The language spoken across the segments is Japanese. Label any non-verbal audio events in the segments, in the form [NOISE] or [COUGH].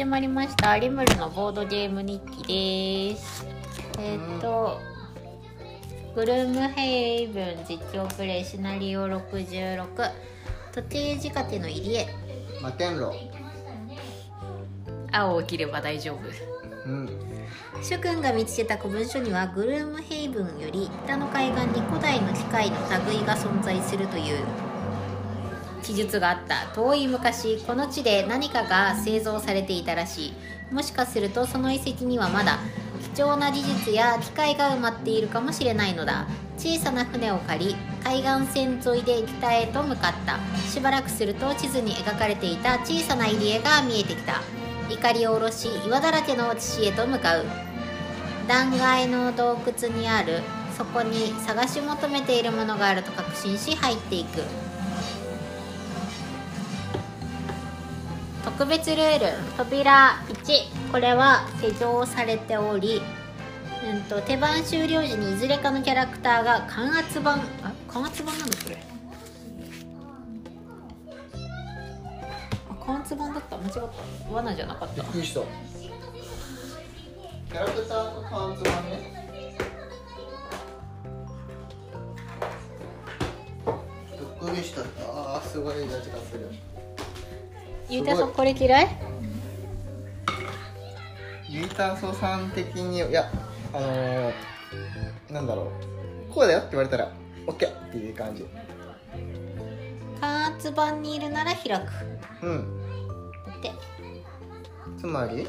始まりました。リムルのボードゲーム日記です。えーっとグルームヘイブン実況プレイシナリオ66時計仕掛けの入り江。摩天楼。青を切れば大丈夫。うん。諸君が見つけた古文書にはグルームヘイブンより北の海岸に古代の機械の類が存在するという記述があった遠い昔この地で何かが製造されていたらしい。もしかするとその遺跡にはまだ貴重な技術や機械が埋まっているかもしれないのだ。小さな船を借り海岸線沿いで北へと向かった。しばらくすると地図に描かれていた小さな入り江が見えてきた。怒りを下ろし岩だらけの岸へと向かう。断崖の洞窟にある。そこに探し求めているものがあると確信し入っていく。特別ルール。扉1これは施錠されており、うん、と手番終了時にいずれかのキャラクターが感圧板あ感圧板なんだこれ。あ感圧板だった。間違った。罠じゃなかった。びっくりした。キャラクターとパンツはね。びっくりした。あーすごい。味がするゆうたさんこれ嫌い？ユイタソさん的にいやあのー、なんだろう。こうだよって言われたら OK っていう感じ。感圧板にいるなら開く。うん。だってつまり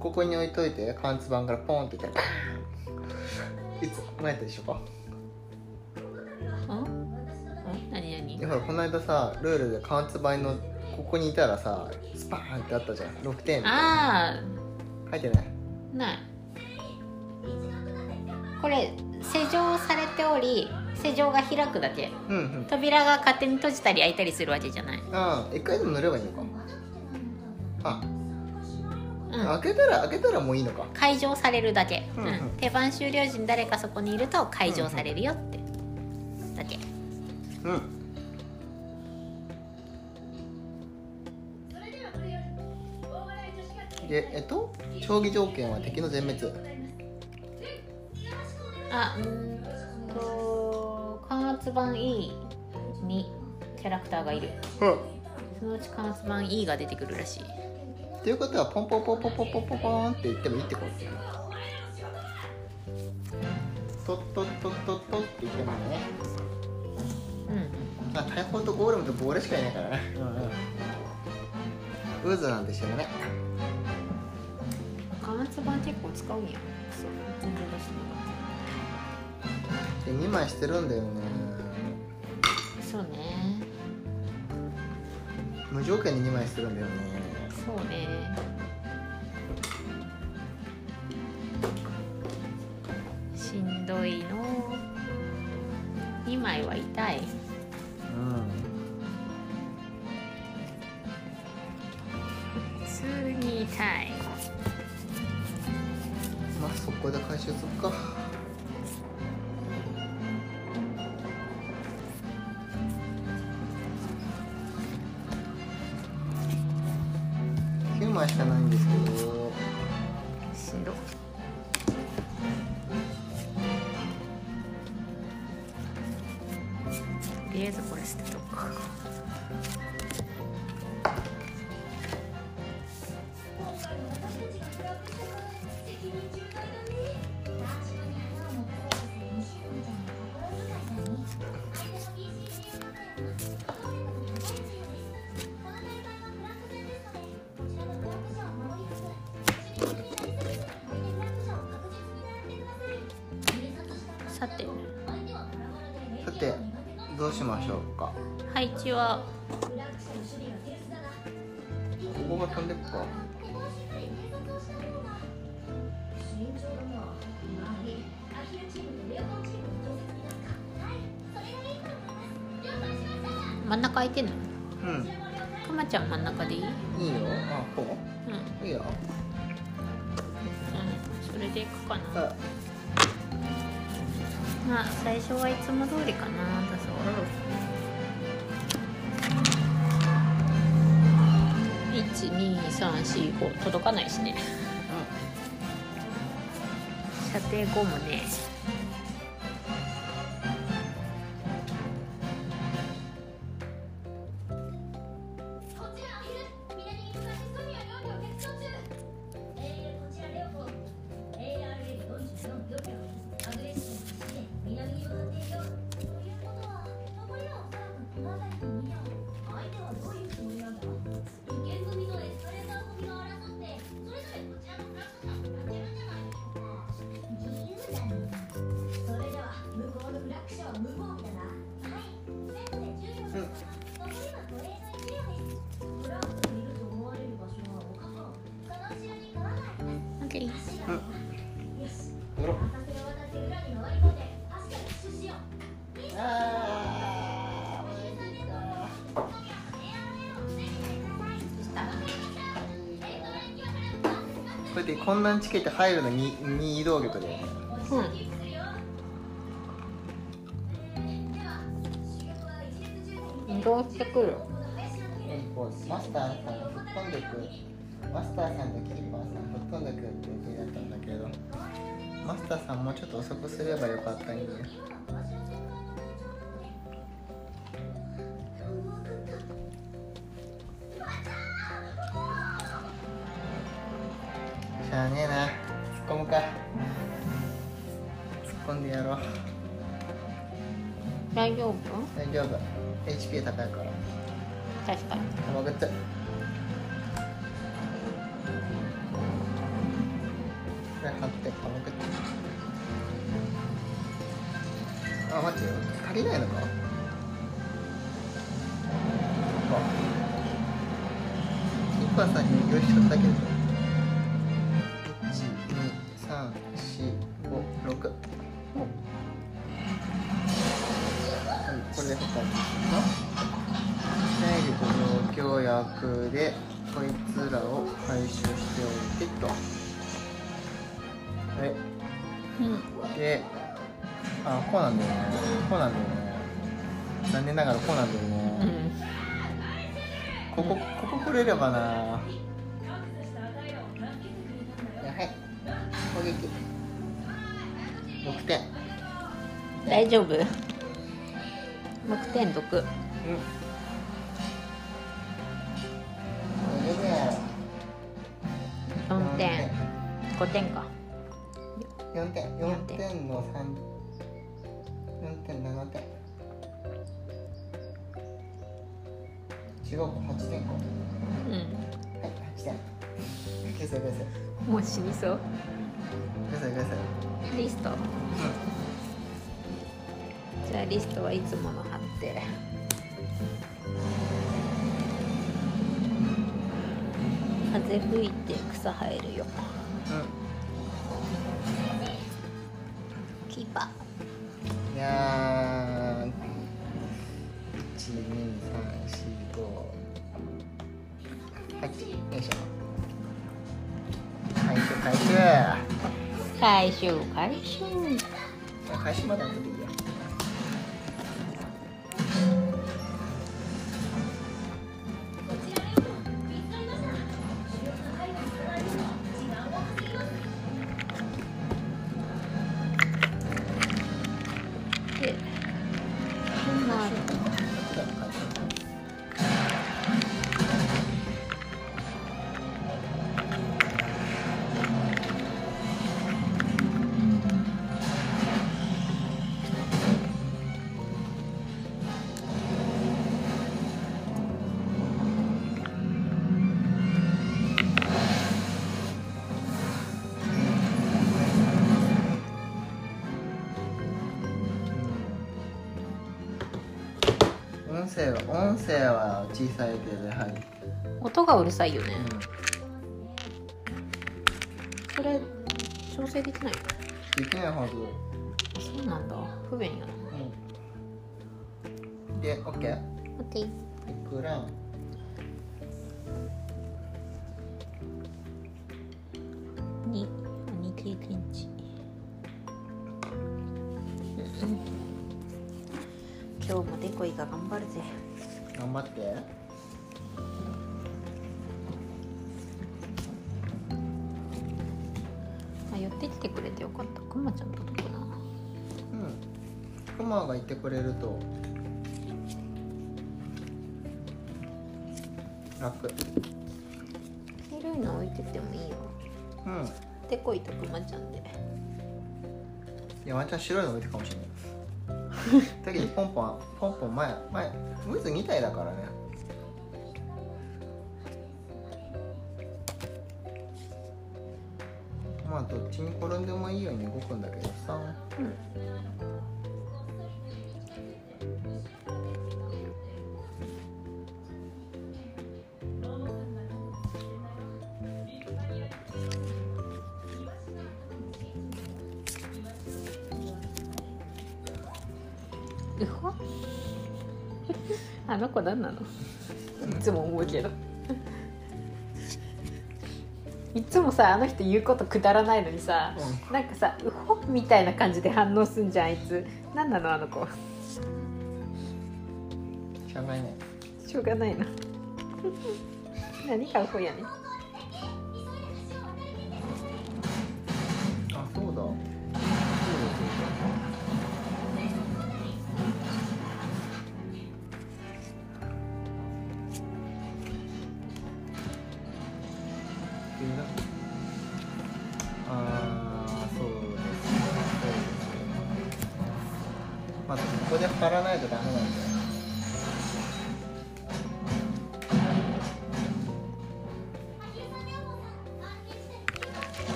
ここに置いといて貫通板からポンっていったらいつ前やったでしょか。ん？ん？何何？でほらこの間さルールで貫通板のここにいたらさスパーンってあったじゃん。6点。あ書いてない？あない。これ施錠されており施錠が開くだけ。うんうん。扉が勝手に閉じたり開いたりするわけじゃない。ああ一回でも塗ればいいのか。あ、うん。開けたら開けたらもういいのか。解錠されるだけ、うんうん。うん。手番終了時に誰かそこにいると解錠されるよって。だけ。うんでえっと競技条件は敵の全滅。あうーんと感圧板 E にキャラクターがいる。うん。そのうち感圧板 E が出てくるらしい。っていうことはポンポンポンポンポンポンポンポンって言ってもいいってことトットットットットって言ってもねうんあ大砲とゴーレムとボーレしかいないからねうんうん渦なんでしょうね感圧板結構使うんや。そう。全然出してなかっで2枚してるんだよね。たそうね無条件に2枚してるんだよね。そうね。しんどいの。2枚は痛い。うん。普通に痛いまあそこで回収するか。9枚しかない。しましょうか。配置は？ここが飛んでくか。真ん中空いてんの？うん。くまちゃん真ん中でいい？うんいいよ。あこう？いいよ。うんそれでいくかな。あ。まあ最初はいつも通りかなだそう1 2 3 1234届かないしね。射程ゴムねこんなんチケット入るのにに移動力だよね。うん。移動してくる。こうマスターさん吹っ飛んでくマスターさんとキーパーさん吹っ飛んでくって予定だったんだけどマスターさんもうちょっと遅くすればよかったんよしゃあねえな。突っ込むか。突っ込んでやろう。大丈夫？大丈夫。HP 高いから。確かに。分かったこれ貼ってパモクってあ待ってよ。足りないのか？あキーパーさんに用意しちゃったけど状況薬でこいつらを回収しておいてと。はい。うん。であこうなんだよね。こうなんだよね。残念ながらこうなんだようね、ん。ここここ来れればな。はい攻撃。6点。大丈夫？6点毒うん5点か。4点。4点。の3 4.7点違うか。8点か。はうい8点。消せ消せんもう死にそう。消せ消せリスト。じゃあリストはいつもの貼って風吹いて草生えるようん、キーパいやー12345 8よいしょ回収回収ー回収。回収回収まで後でいいやで声は音声は小さいけどやはり、音がうるさいよね。うそれ調整できない？できないはず、そうなんだ。不便やな。うん、で OK 待っていいクラかったくまちゃん届くなうん。クマがいてくれると。楽。黄色いの置いててもいいよ。うん。でこいとくまちゃんで。いやワンチャン白いの置いてるかもしれない。[LAUGHS] だけどポンポンポンポン前前ムーズ2体だからねどっちに転んでもいいように動くんだけどさうん [LAUGHS] あの子何なの？いつも思うけどいつもさあの人言うことくだらないのにさ、なんかさ「うほ」みたいな感じで反応すんじゃんあいつ。何なのあの子。しょうがない。ねしょうがないな。何がうほやねん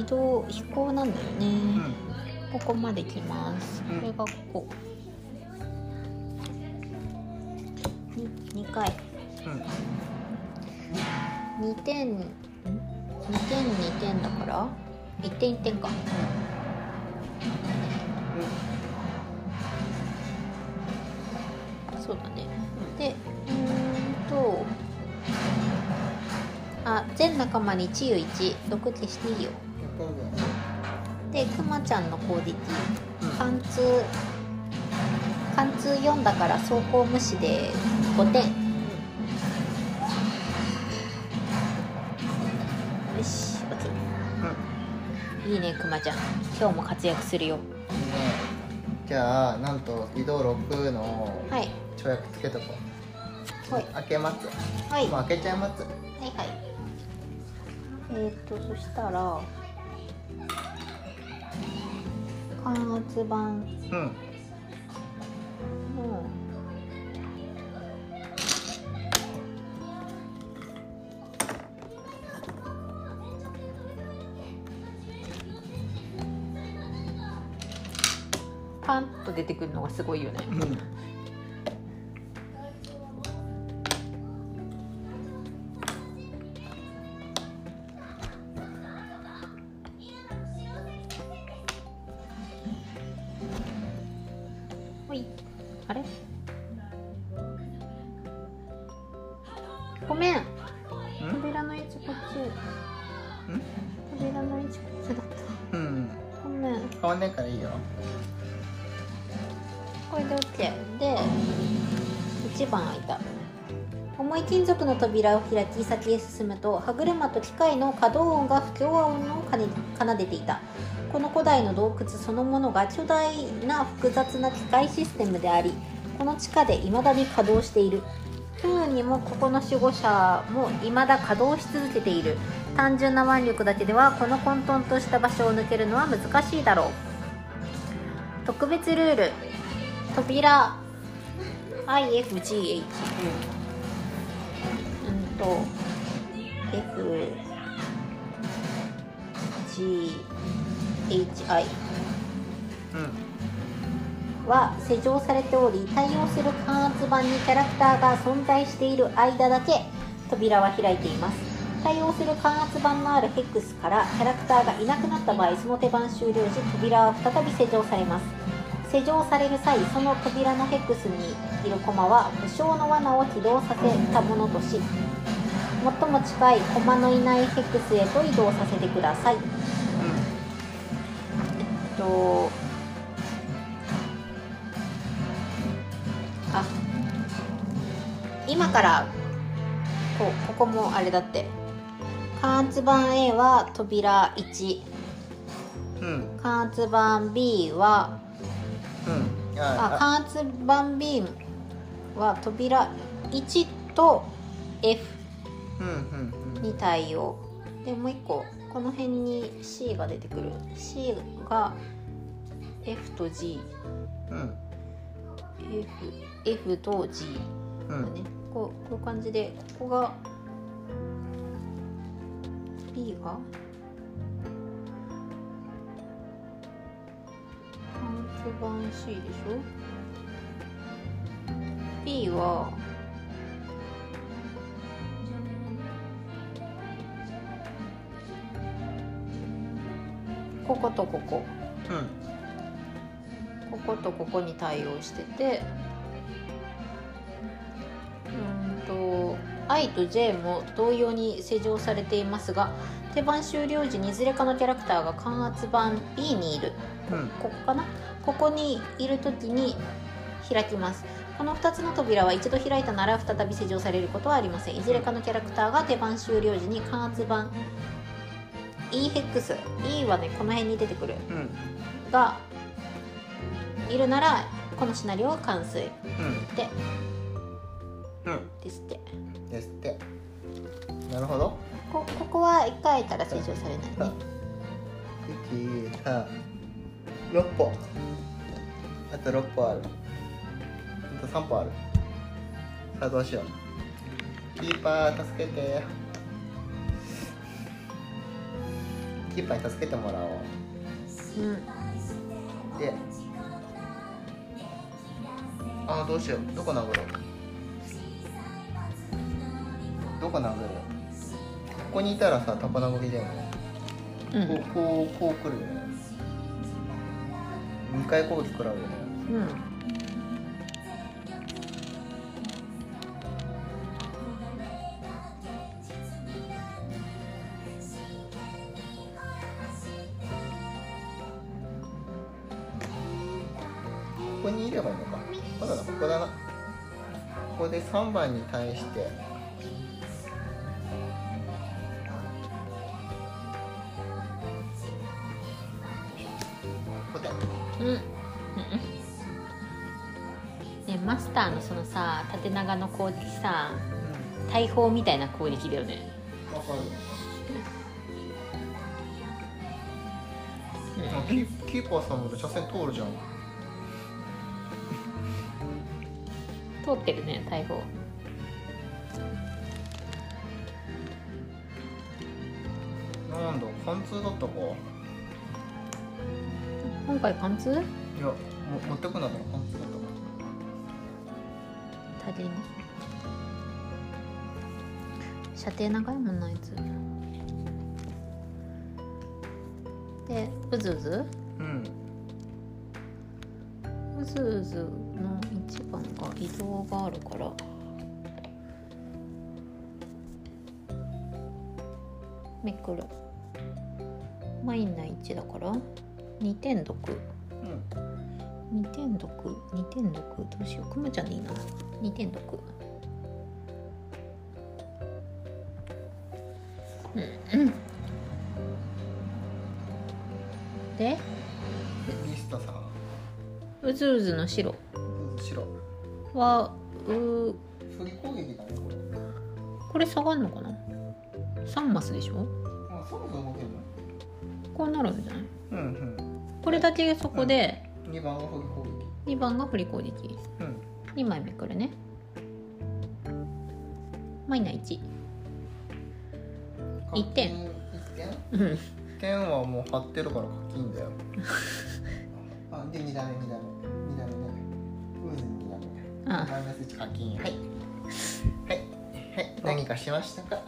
移動飛行なんだよね、うんここまで来ます。うんこれがここ。に2回。うん2点、ん ?2 点2点だから1点1点か。そうだね。で、うーんと、あ、全仲間に治癒1、毒消していいよ。で、くまちゃんの攻撃。貫通。貫通4だから走行無視で5点よし OK いいねくまちゃん。今日も活躍するよ。ね。じゃあなんと移動6のはい。跳躍つけとこう。はい。開けます。はい。もう開けちゃいます。はいはい。えっ、ー、とそしたら感圧板うん。のパンと出てくるのがすごいよね。うん番開いた。重い金属の扉を開き先へ進むと歯車と機械の稼働音が不協和音を奏で奏でていた。この古代の洞窟そのものが巨大な複雑な機械システムでありこの地下で未だに稼働している。不運にもここの守護者も未だ稼働し続けている。単純な腕力だけではこの混沌とした場所を抜けるのは難しいだろう。特別ルール。扉 IFGH うんと FGHI うん。は施錠されており対応する感圧板にキャラクターが存在している間だけ扉は開いています。対応する感圧板のあるヘックスからキャラクターがいなくなった場合その手番終了時扉は再び施錠されます施錠される際その扉のヘックスにいる駒は無償の罠を起動させたものとし最も近い駒のいないヘックスへと移動させてください。えっとあ今からこここもあれだって。感圧板 A は扉1うん。圧板 B はうん。ああ感圧板 B は扉1と F うんうんうん。に対応。でもう一個この辺に C が出てくる。C が F と G うん。F, F と G うん。こうこういう感じでここが B が？関数版 C でしょ？B は？こことここ。うん。こことここに対応してて。うーんと I と J も同様に施錠されていますが手番終了時にいずれかのキャラクターが感圧板 B にいる。うん。ここかな？ここにいる時に開きます。この2つの扉は一度開いたなら再び施錠されることはありません。いずれかのキャラクターが手番終了時に感圧板 E ヘックス。E はねこの辺に出てくる。うん。がいるならこのシナリオは完遂。うん。でうん。ですって。ですって。なるほど。こここは1回たら施錠されない。ね1 3 6歩。あと6歩ある。あと3歩ある。さあどうしよう。キーパー助けて。キーパーに助けてもらおう。うん。であーどうしよう。どこ殴ろう。どこ殴る。ここにいたらさ高殴りだよね。うん。こうこうこう来るよね2回攻撃食らうよね。うんここにいればいいのか。そうだここだな。ここで3番に対して。のさ縦長の攻撃さ大砲みたいな攻撃だよね。うんわかる。キーキーパーさんまで車線通るじゃん。通ってるね大砲。なんだ貫通だったか。今回貫通？いやも持ってくなった。ら貫通だったか縦に射程長いもんなあいつ。でうずうず？うん。うずうずの一番が移動があるから。めくるマイナ1だから。2点毒うん2点毒2点毒どうしよう。くまちゃんでいいな。2点毒うんうん。で？ミスタさん。うずうずの白。白。はう。振り攻撃だねこれ。これ下がんのかな？3マスでしょ？あそろそろ動けるのこうなるんじゃない？うんこれだけそこでうん2番が振り攻撃。2番が振り攻撃。うん。2枚めくるね。マイナ1一。点。1点？うん。点はもう貼ってるから課金だよ。[LAUGHS] あで2段目2段目。2段目ね。ウーズ2段目。あマイナス1課金。はい。はい。はい。何かしましたか？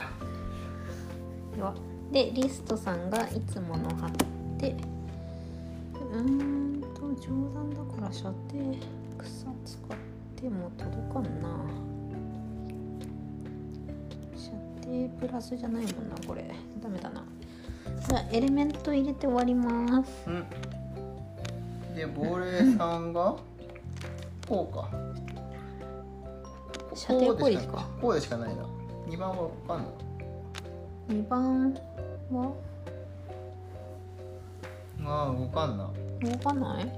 では。でリストさんがいつもの貼って。うーん。と冗談だから射程草使っても届かんな。射程プラスじゃないもんなこれ。ダメだな。じゃあエレメント入れて終わります。うん。で亡霊さんがこうか。射程攻撃かこうでしかこうでしかないな。2番は分かんない。2番は？ああ動かんな動かない？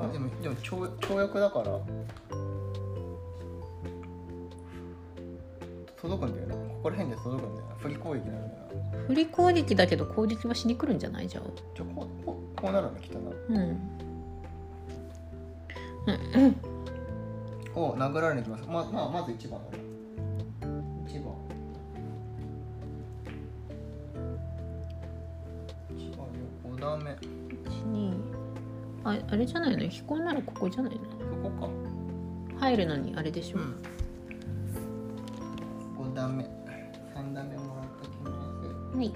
あでもでも跳跳躍だから。届くんだよなここら辺で届くんだよな振り攻撃になるんだよな。振り攻撃だけど攻撃はしに来るんじゃない？じゃんじゃあこうこうこうなるんだきっとな。うん。お殴られに行きます。ままあまず1番だなああれじゃないの？飛行ならここじゃないの？そこか。入るのにあれでしょ、うん5段目。3段目もらってきますはい。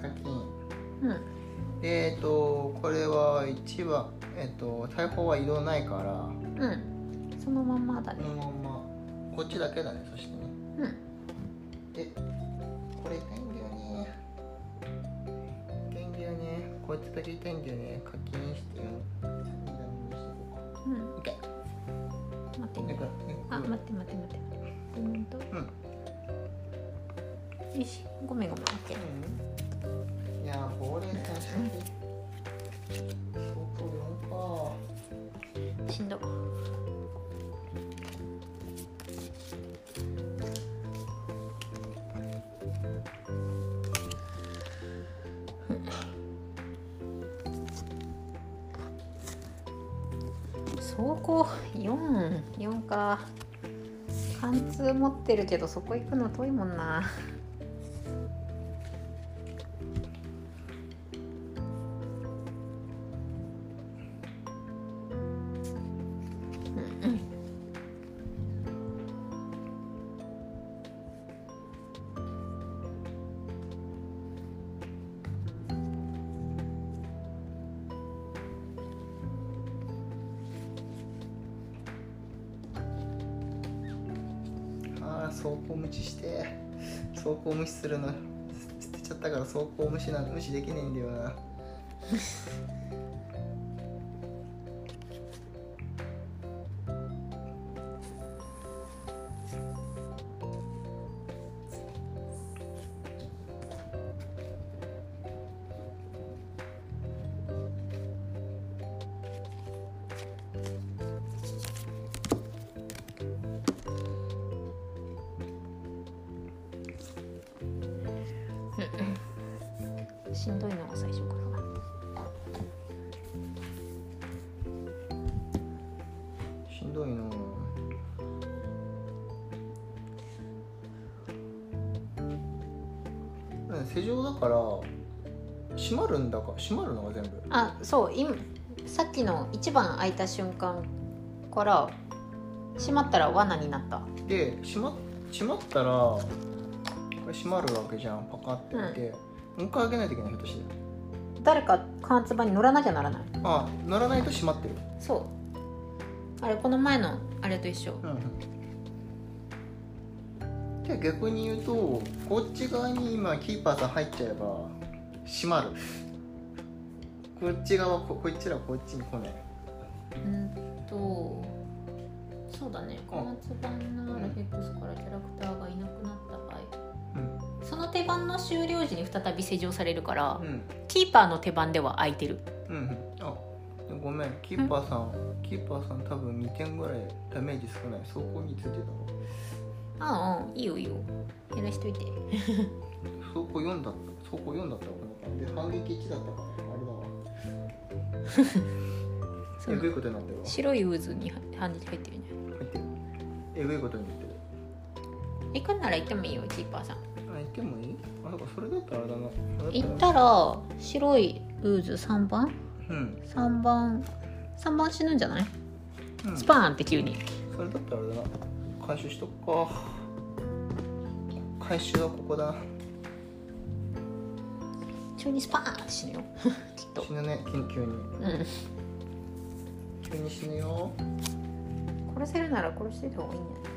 課金。うん。でえっとこれは1番えっと大砲は移動ないから。うん。そのまんまだね。このまんま。こっちだけだねそしてね。うん。でこれ痛いんだこいつだけ痛いんだよね。課金してようん。オッケーで待って。あ待って待って待って。うんとうんよし。ごめんごめん。OK うんいやーん相当4かしんどこ44か。貫通持ってるけどそこ行くの遠いもんな。するの捨てちゃったから走行無視なん無視できねえんだよな。[LAUGHS] しんどいのが最初からしんどいなうん施錠だから閉まるんだか閉まるのが全部。あそう今さっきの一番開いた瞬間から閉まったら罠になった。で閉ま閉まったらこれ閉まるわけじゃん。パカって開いて、もう一回開けないといけないひょっとして誰か缶つばに乗らなきゃならないあ乗らないと閉まってるそうあれこの前のあれと一緒うん。で逆に言うとこっち側に今キーパーさん。入っちゃえば閉まるこっち側ここいつらこっちに来ないうん。とそうだね小松版のアルフェックスからキャラクターがいなくなったうん。その手番の終了時に再び施錠されるから、うん。キーパーの手番では空いてる。うん。うん。あごめん。キーパーさんキーパーさん多分2点ぐらいダメージ少ない。走行についてたわああいいよいいよ。減らしといて。走行4だった走行4だったで反撃1だったからあれだわ。[LAUGHS] えぐいことになってるわ。白い渦に反撃入ってるね。入ってる。えぐいことに言ってる。行くんなら行ってもいいよキーパーさん。あ行ってもいい？あだからそれだったらあれだな。行ったら白いウーズ3番？うん、3番。3番死ぬんじゃない？うん、スパーンって急に。それだったらあれだな。回収しとくか。回収はここだ。急にスパーンって死ぬよ。[LAUGHS] きっと。死ぬね緊急に。うん。急に死ぬよ。殺せるなら殺してた方がいいんじゃない？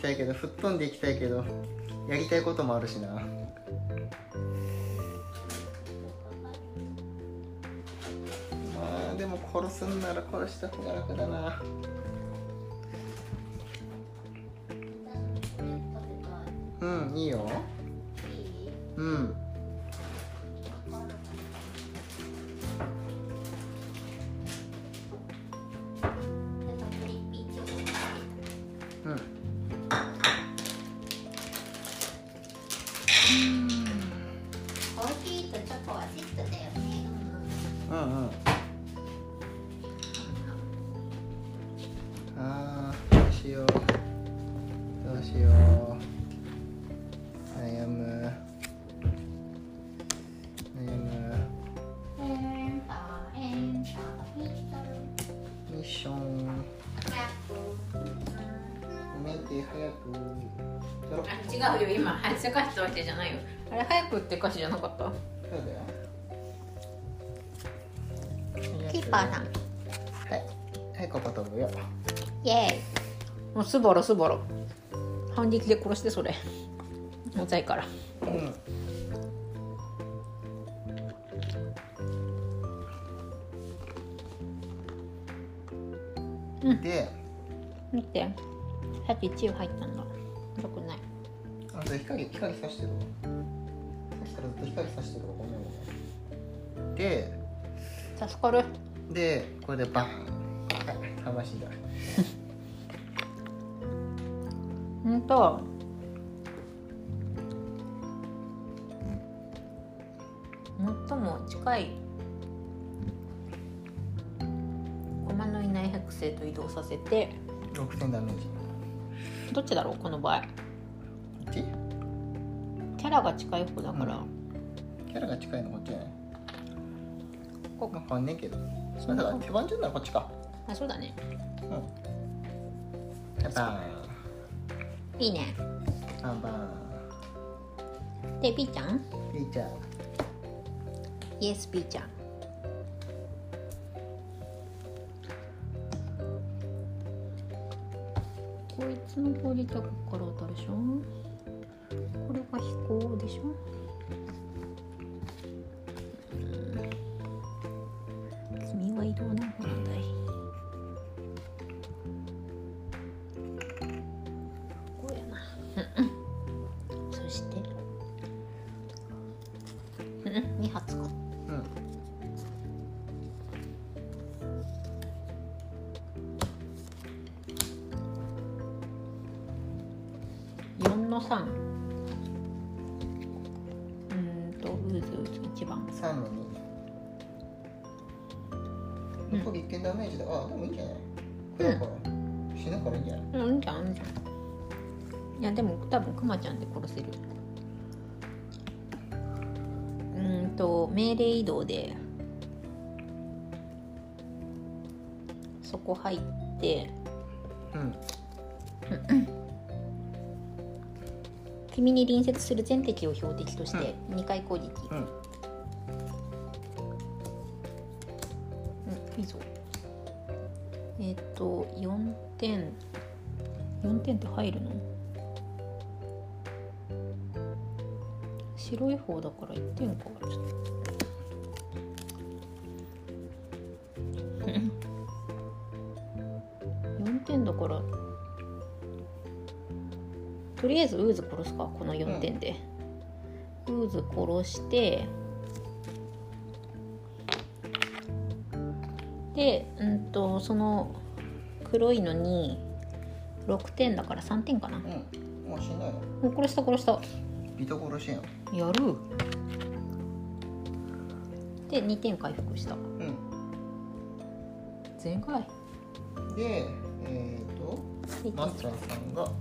きたいけど吹っ飛んでいきたいけどやりたいこともあるしな。まあでも殺すんなら殺した方が楽だな。うんいいよ。うんうんれ早くって歌詞じゃなかった？そうだよ。キーパーさん。はい。はいここ飛ぶよ。イエーイ。もうスボロスボロ反撃で殺してそれ。重たいから。うん。うんで見て。さっき1位入ったんだ。よくない。あそれ光光さしてるわそしたらずっと光さしてるわごめんごめんで助かる。でこれでバー魂だほんと最も近い。駒のいないヘクセと移動させて。6000ダメージどっちだろうこの場合。こっち？キャラが近い方だから、キャラが近いのこっちじゃないこまあ変わんねえけど。そうだから手番順ならこっちか。あそうだね。うん。バいいね。ーンバンバで B ちゃん？ーンリーチャーイエス B ちゃん。こいつの降りたここから当たるでしょ？これが飛行でしょ？うん君は移動なんだいこうやな。そして。うんうん。2発か。うん。4の3うん残り1点ダメージだあでもいいんじゃない？これだから死ぬからいいんじゃない？うんいいんじゃんいいんじゃん。いやでも多分クマちゃんで殺せるうーんと命令移動でそこ入ってうん。君に隣接する全敵を標的として2回攻撃うん入るの？白い方だから1 [LAUGHS] 点変かる四ゃんだから。とりあえずウーズ殺すかこの4点で、うん、ウーズ殺してでうんとその黒いのに6点だから3点かな。うん。もう死んないのもう殺した殺した。ビト殺しやん。やる。で2点回復した。うん。全開でえっ、とマスターさんがこ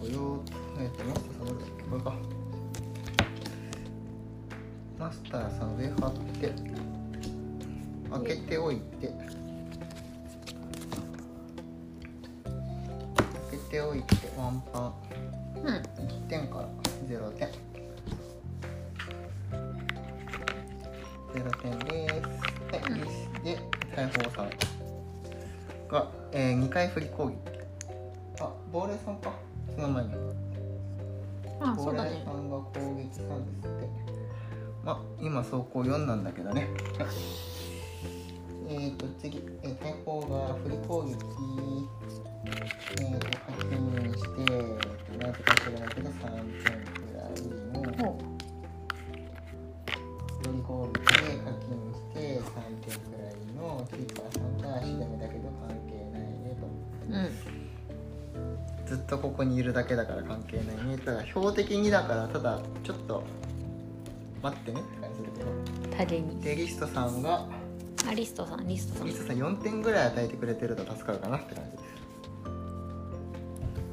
こよえっ、とマスターさんどれだっけこれか。マスターさん上貼って開けておいてておいてワンパン。うん。1点。から0点0点です。はい、で大砲さんが、えー、2回振り攻撃。あ亡霊さんか。その前に。亡霊ねさんが攻撃したんですって。まあ今走行4なんだけどね。は [LAUGHS] いえーと次、えー、大砲が振り攻撃にいるだけだから関係ないね。ただ標的にだからただちょっと待ってね。って感じするけどに。でリストさんがあリストさんリストさん。リストさん4点ぐらい与えてくれてると助かるかなって感じです。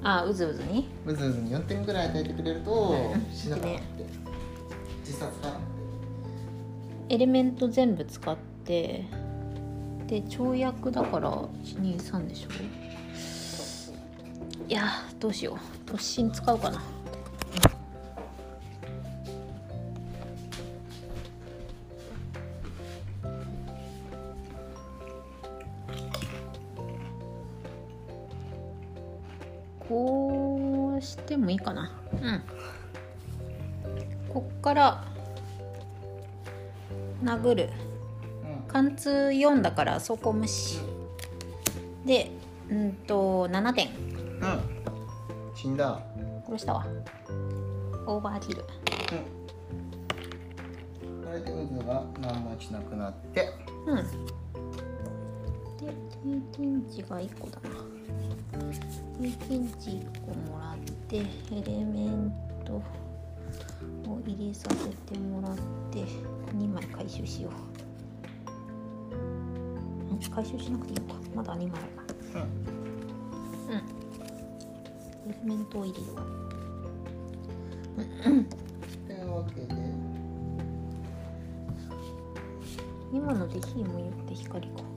あうずうずに？うずうずに4点ぐらい与えてくれるとうん死ぬかなって。自殺かエレメント全部使ってで跳躍だから123でしょ？いやーどうしよう。突進使うかな。こうしてもいいかな。うん。こっから殴る。うん。貫通4だからそこ無視。でだ殺したわ。オーバーキル。うん。これで渦が何もしなくなって。うん。で経験値が1個だな。経験値1個もらってエレメントを入れさせてもらって2枚回収しよう。ん回収しなくていいのか。まだ2枚あるうんなうんエレメントを入れようというわけで今ので火も言って光か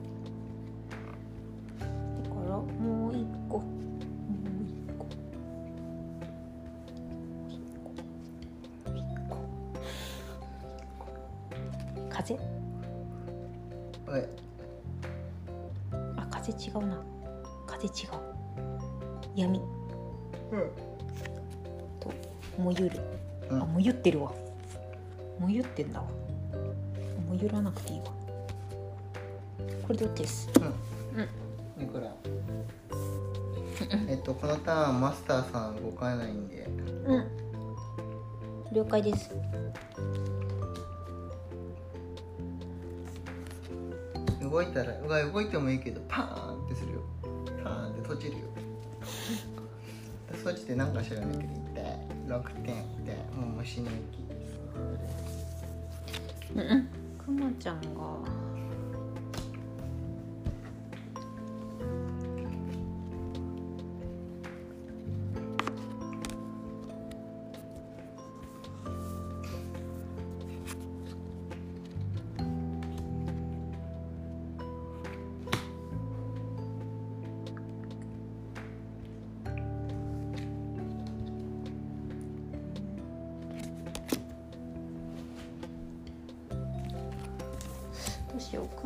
ターンマスターさん動かないんで。うん。了解です。動いたらうわ動いてもいいけどパーンってするよ。パーンって閉じるよ。閉じてなんか知らないけど痛い。6点でもう虫抜きうんうん。くまちゃんが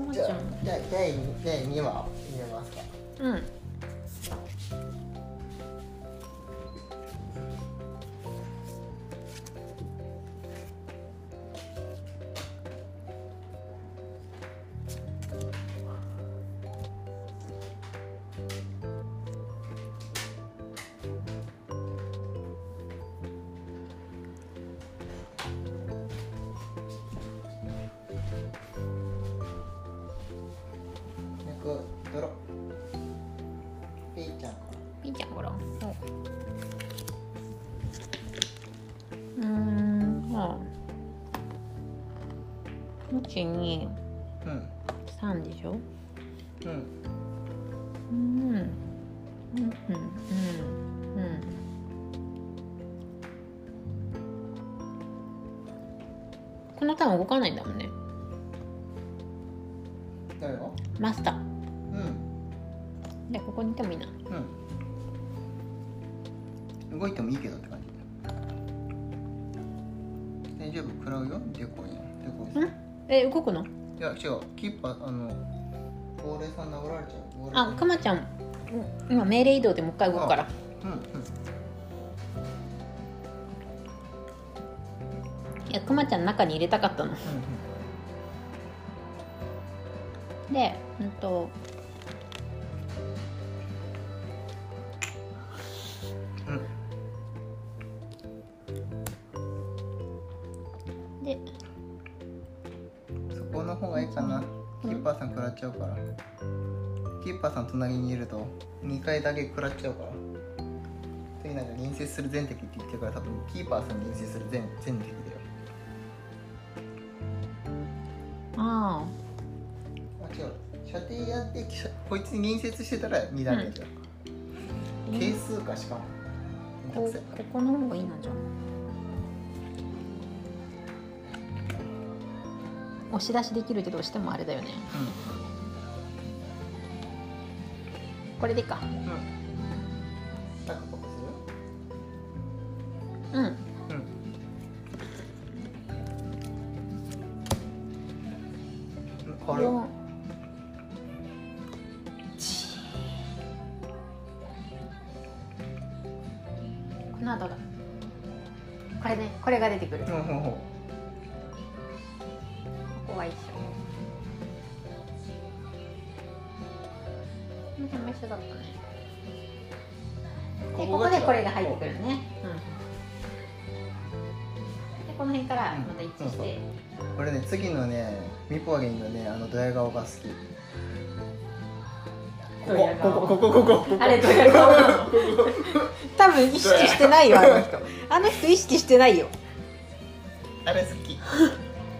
どうしようくまじゃあちゃん第第2第2話入れますか。うん今命令移動でもう一回動くから。うんうんいやくまちゃん中に入れたかったの。でうん。とうんうん。で。そこの方がいいかな。キーパーさん食らっちゃうからキーパーさん隣にいると2回だけ食らっちゃうから。次なんか隣接する全敵って言ってるから多分キーパーさんに隣接する全全敵だよ。ああ。違う。射程やってきこいつに隣接してたら2ダメージだ、あ係数かしかも。こここの方がいいのじゃん押し出しできるけど押してもあれだよねこれでいいか。うん。ミポアゲンのねあのドヤ顔が好き。ここここここここここ。あれどうや顔。なの多分意識してないよあの人。[LAUGHS] あの人意識してないよ。あれ好き。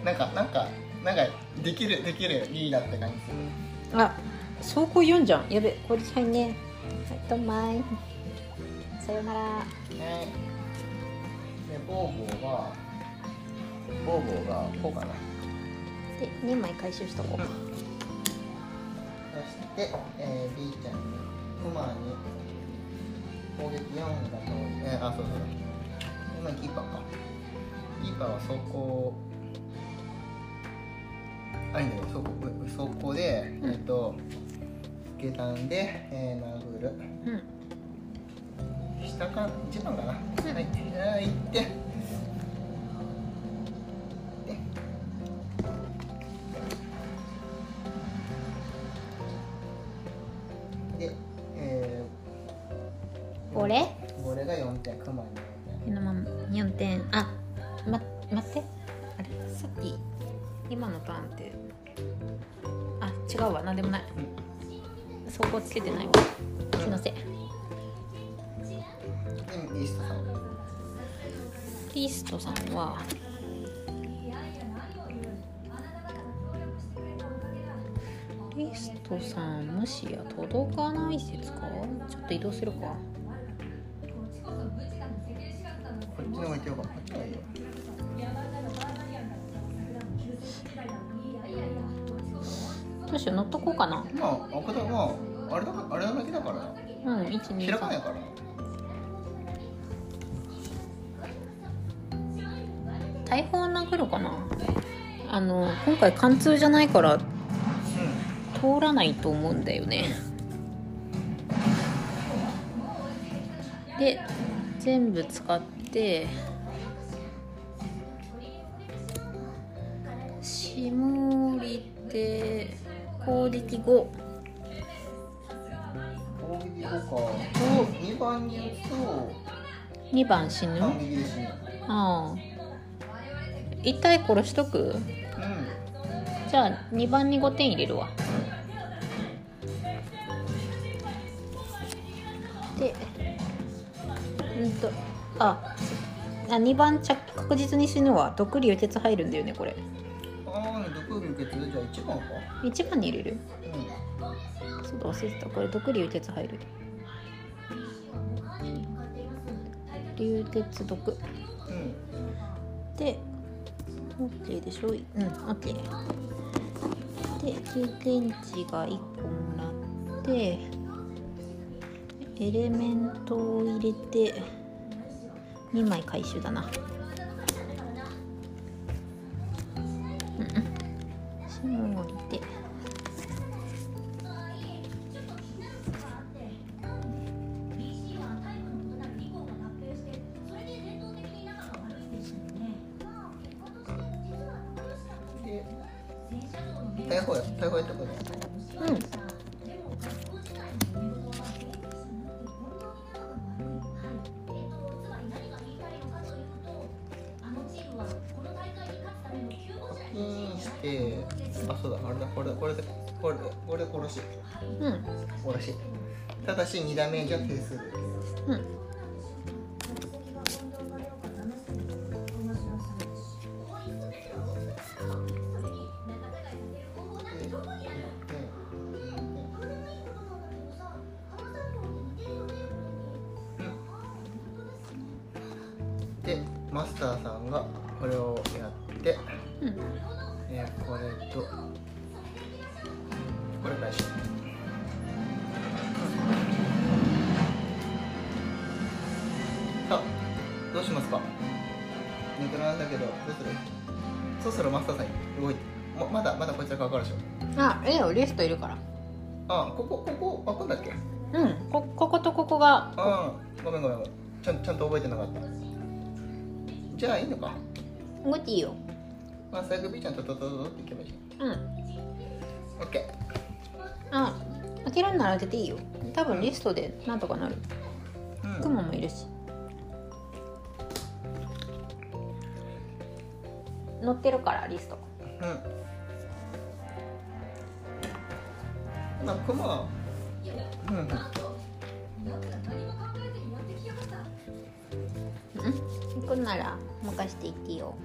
なんかなんかなんかできるできるリーダーって感じする。あ走行4じゃん。やべこれ入んね。はいどんまい。さよなら。ね。でボーボーがボーボーがこうかなで2枚回収しとこう、そして、えー、B ちゃんにクマに攻撃4だと、えー、あそうそう。今キーパーか。キーパーは走行。あいいんだよ走行。走行で、うん。えっ、と下段で、えー、殴る。うん。下か一番かな、うん。はい。はい行ってと移動するか。こっちに置いてよ。うかこっちがいいよ。どうしよ。う乗っとこうかなまああこだまああれだかあれだけだからうん123開かないから大砲殴るかなあの今回貫通じゃないから通らないと思うんだよ。ねで全部使って絞りて攻撃5ん攻撃とか。2番に打つと2番死ぬ？ああ。一体殺しとく？うん。じゃあ2番に5点入れるわうんとああ2番着確実に死ぬは毒流血入るんだよねこれ。ああ毒流血。じゃあ1番か1番に入れる？うそうだ忘れてた。これ毒流血入る流血毒。んうん。で OK でしょ？うん。OK で経験値が1個もらってエレメントを入れて2枚回収だな。マスターさんがこれをやって、うん。えーこれとこれ返しさあどうしますか？ネトラなんだけどどうする？そろそろマスターさん動いて。ままだまだこいつらかかるでしょ。あええよリストいるから。あここここ開くんだっけ？うんここことここが。あごめんごめんごめん。ちゃんちゃんと覚えてなかったじゃあいいのか。動いていいよ。まあ最後 B ちゃんとトトトトっていけばいいうん。オッケあ開けるんなら開けていいよ。多分リストでなんとかなる。ーうん。もいるし。載ってるからリスト。うん。まあクマうん。うん。うん。行くんなら任していってよ。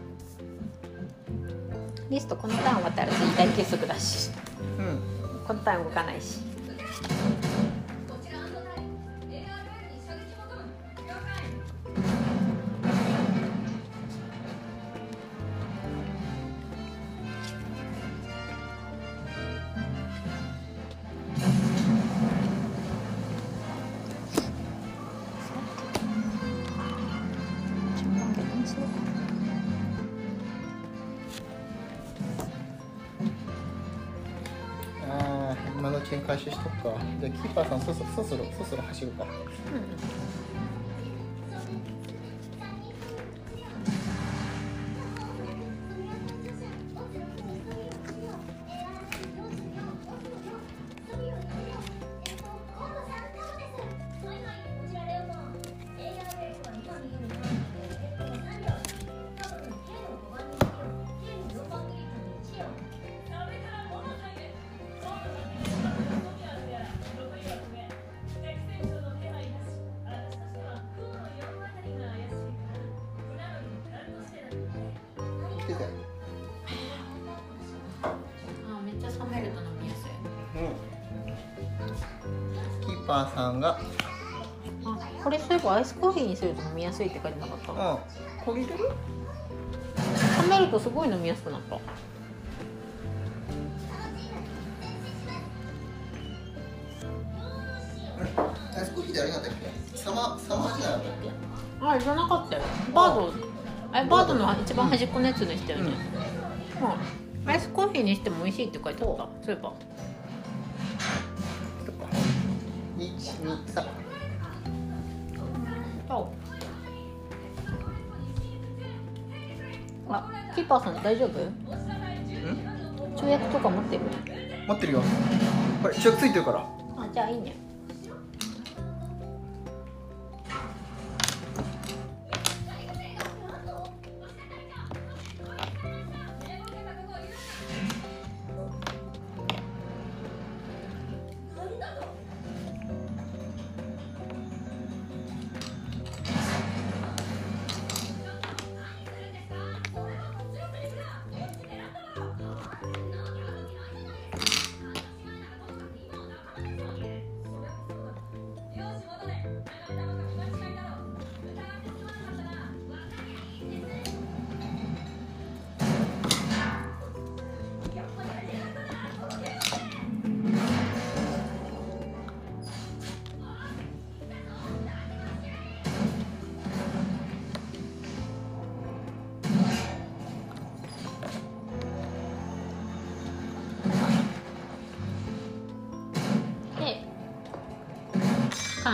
リストこのターン終わったら絶対結束だし。うん。このターン動かないしじゃあキーパーさんそろそろそろそろ走るかうん。うんキーパーさんがあこれそういえばアイスコーヒーにすると飲みやすいって書いてなかった。うん。焦げてる？冷めるとすごい飲みやすくなった。アイスコーヒーであれなんだっけ？サマサマーじゃなかったっけ？あじゃなかったよ。バード。えバードの一番端っこのやつでしたよね。うん、アイスコーヒーにしても美味しいって書いてあった。そういえば123ああキーパーさん大丈夫？うん？跳躍とか持ってる？持ってるよ。これついてるから。あじゃあいいね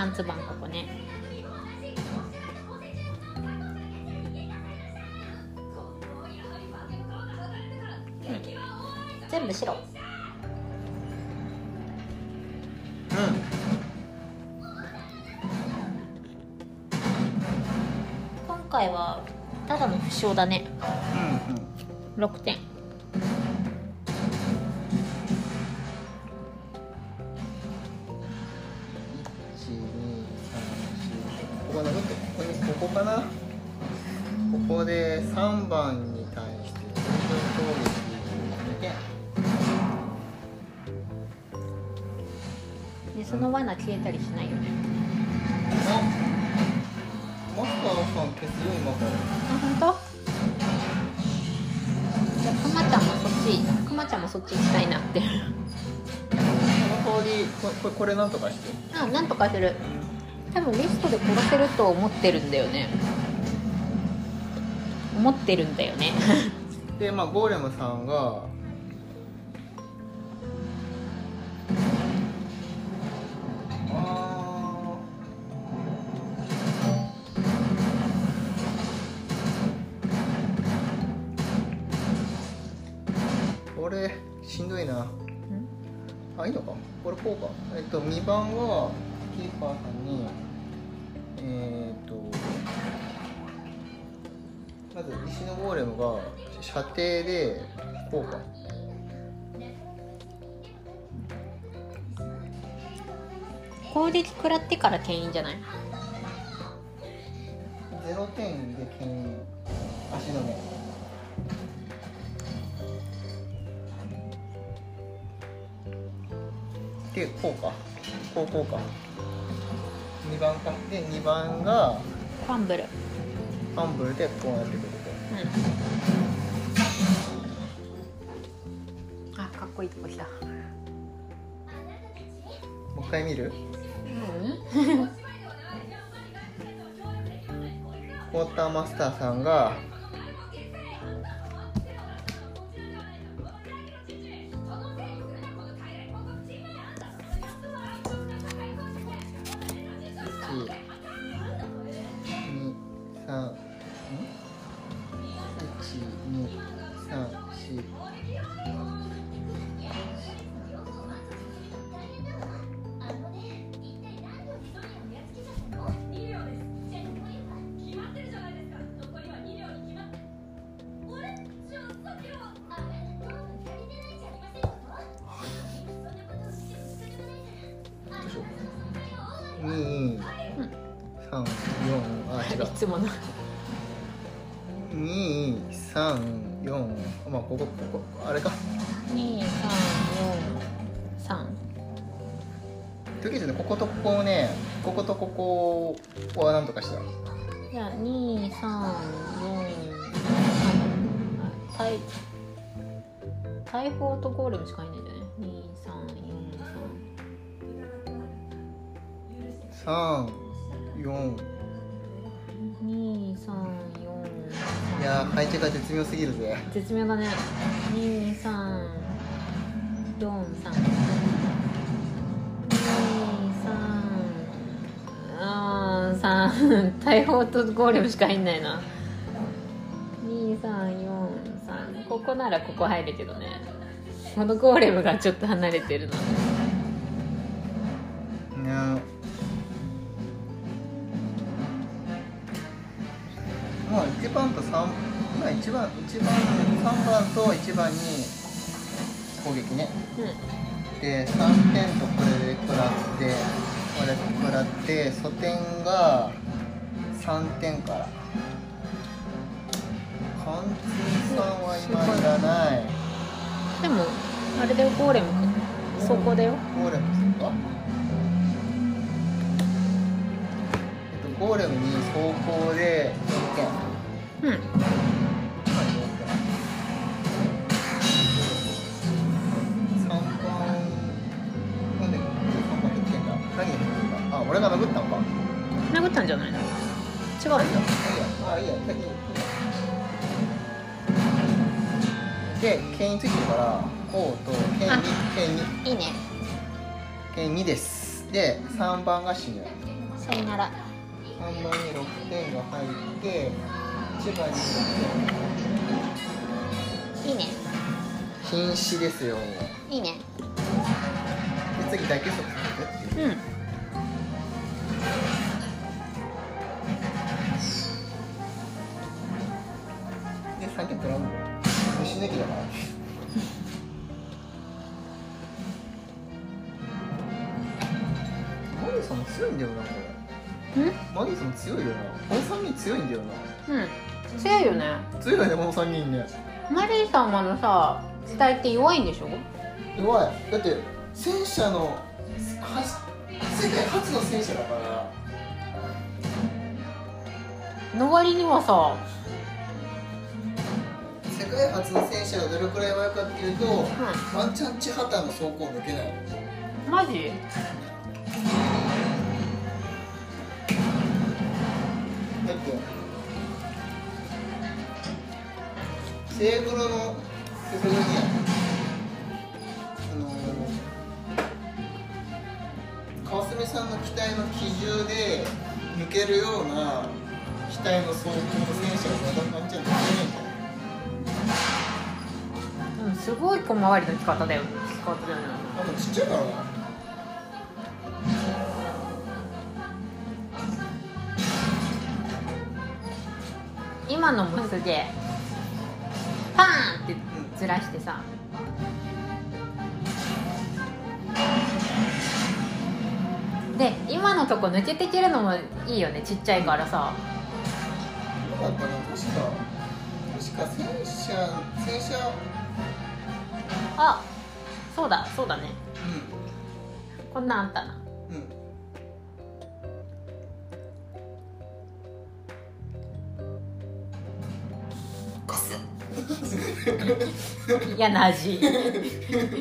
パンツバンここね。うん。全部白。今回はただの負傷だね。うんうん。6点そっち行きたいなって。その代わりこここれなんとかして。あなんとかする。多分リストで殺せると思ってるんだよね。思ってるんだよね。でまあゴーレムさんがかこれこうかえっと2番はキーパーさんにえー、っとまず石のゴーレムが射程でこうか攻撃食らってから牽引じゃない？0点で牽引。足のねでこうか。こうこうか。2番か。で2番がファンブル。ファンブルでこうやってくるうん。あかっこいいとこ来た。ともう一回見る？うん [LAUGHS] クォーターマスターさんが3 4あ違う。いつもの234まあここここあれか。2343とりあえずねこことここをねこことここはなんとかしたじゃあ234大大砲とゴーレムしかいないんだよね34 2343いやー配置が絶妙すぎるぜ。絶妙だね。2343あー3大砲とゴーレムしか入んないな。2343ここならここ入るけどね。このゴーレムがちょっと離れてるの1番と3まあ1番1番3番と1番に攻撃ね。うん。で3点とこれで食らってこれ食らって素点が3点から。貫通さんは今いらない。でもあれだよゴーレムそこだよ。ゴーレムですか？えっとゴーレムに走行で4点うん。今4点3番。なんで3番減ってんだ。何が減ってんだ。あ俺が殴ったのか。殴ったんじゃないの？違うあいいやあいいや先にで剣についてるからこうと剣あに。剣に。いいね剣2です。で3番が死ぬ。さよなら。3番に6点が入って1番に6いいね。点瀕死ですよ。いいね。で次大結束ううん。で3点取らんの。死ぬ気だから [LAUGHS] マリーさんも強いんだよなこうん？れマリーさんも強いよな。この3人強いんだよな。うん強いよね。強いよねこの3人ね。マリー様のさ死体って弱いんでしょ？弱い。だって戦車のは世界初の戦車だから。の割にはさ世界初の戦車がどれくらい弱いかっていうと、うワンチャンチハタの走行を抜けない。んマジ？セーグロのそこにあの川澄さんの機体の機銃で抜けるような機体の走行の戦車がワンチャン抜けないんだようんすごい小回りの使い方だよ使方だよねあとちっちゃいからな今のもすげえパーンってずらしてさ。で今のとこ抜けてけるのもいいよねちっちゃいからさ。ったかな確か確か戦車戦車。あそうだそうだね。うこんなんあったな [LAUGHS] 嫌な味。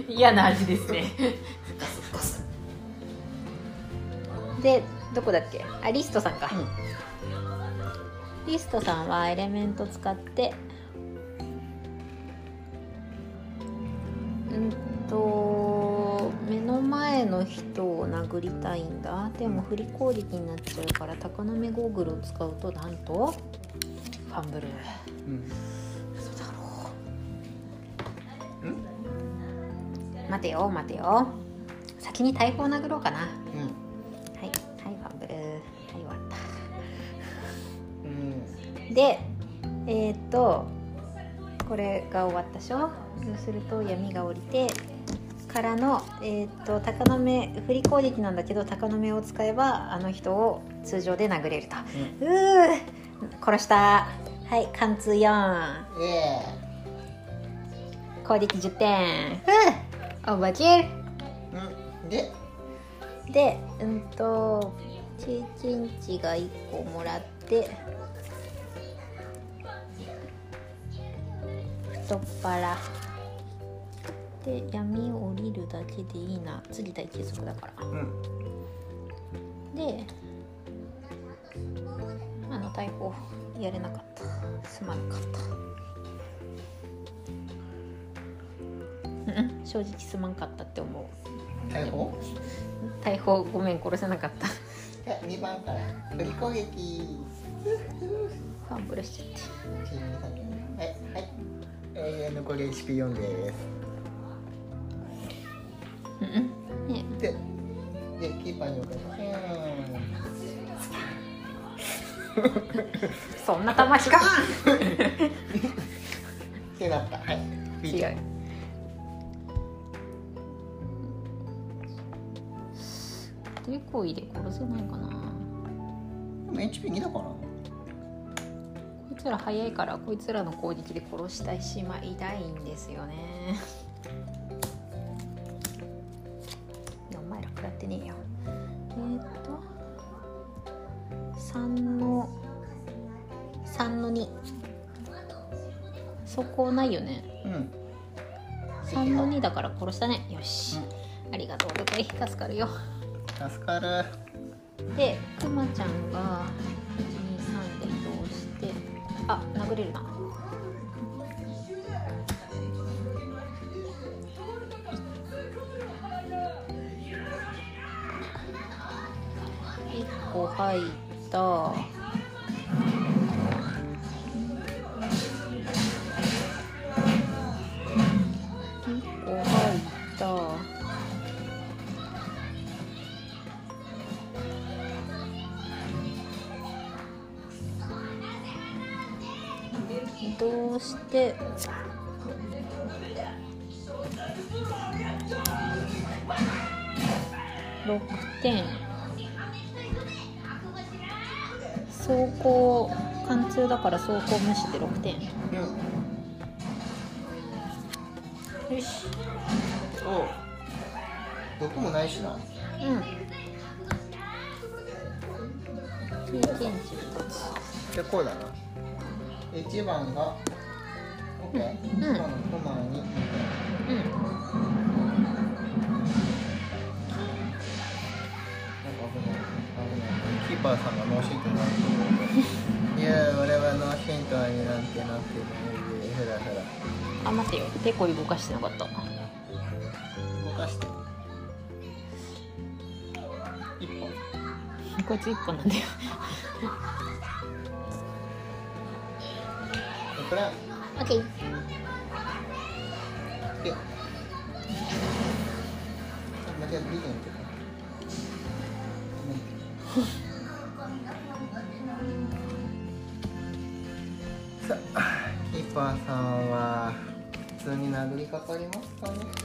嫌な味ですね。でどこだっけ？あリストさんか、うん。リストさんはエレメント使って。うんと目の前の人を殴りたいんだ。でも振り攻撃になっちゃうから高波ゴーグルを使うとなんとファンブルうん待てよ待てよ。先に大砲殴ろうかな。はいうん。はいファンブルはい終わった。うん。でえーっとこれが終わったでしょ？そうすると闇が降りてからの、えーっと高野目振り攻撃なんだけど高野目を使えばあの人を通常で殴れると、うー殺した。はい貫通4イエ攻撃10点。ふうオーバーキルーイうん。で？でうんと経験値が1個もらって太っ腹。で闇降りるだけでいいな。次大継続だから。うん。であの大砲やれなかった。すまなかった正直すまんかったって思う。逮捕？大砲ごめん殺せなかった。じゃあ2番から。振り攻撃ファンブルしちゃって。はいはい。えー、残り HP4 です。うんででキーパーに置くそんな魂が [LAUGHS] ってなった。はい。違う抵抗入れ殺せないかな。でも HP2 だから。こいつら早いからこいつらの攻撃で殺したしまいたいんですよね。お前ら食らってねえよ。えー、っと3の3の2そこないよね。うん。3の2だから殺したね。よし、ありがとう。ござい助かるよ助かる。でくまちゃんが123で移動してあ殴れるな。1個入っ移動して。6点。走行貫通だから走行無視で6点。うんよし。おうどこもないしな。うん。経験値2つじゃあこうだな1番が OK、うん。のコマに。うん。なんか危ない危ないキーパーさんがノーシートになると思う [LAUGHS] いや俺はノーシートになんてなってないでふらふらあ待てよ。ペコ動かしてなかった。動かして一本。こいつ1本なんだよこれ OK で。間違えてリードにって。さあキーパーさんは普通に殴りかかりますかね？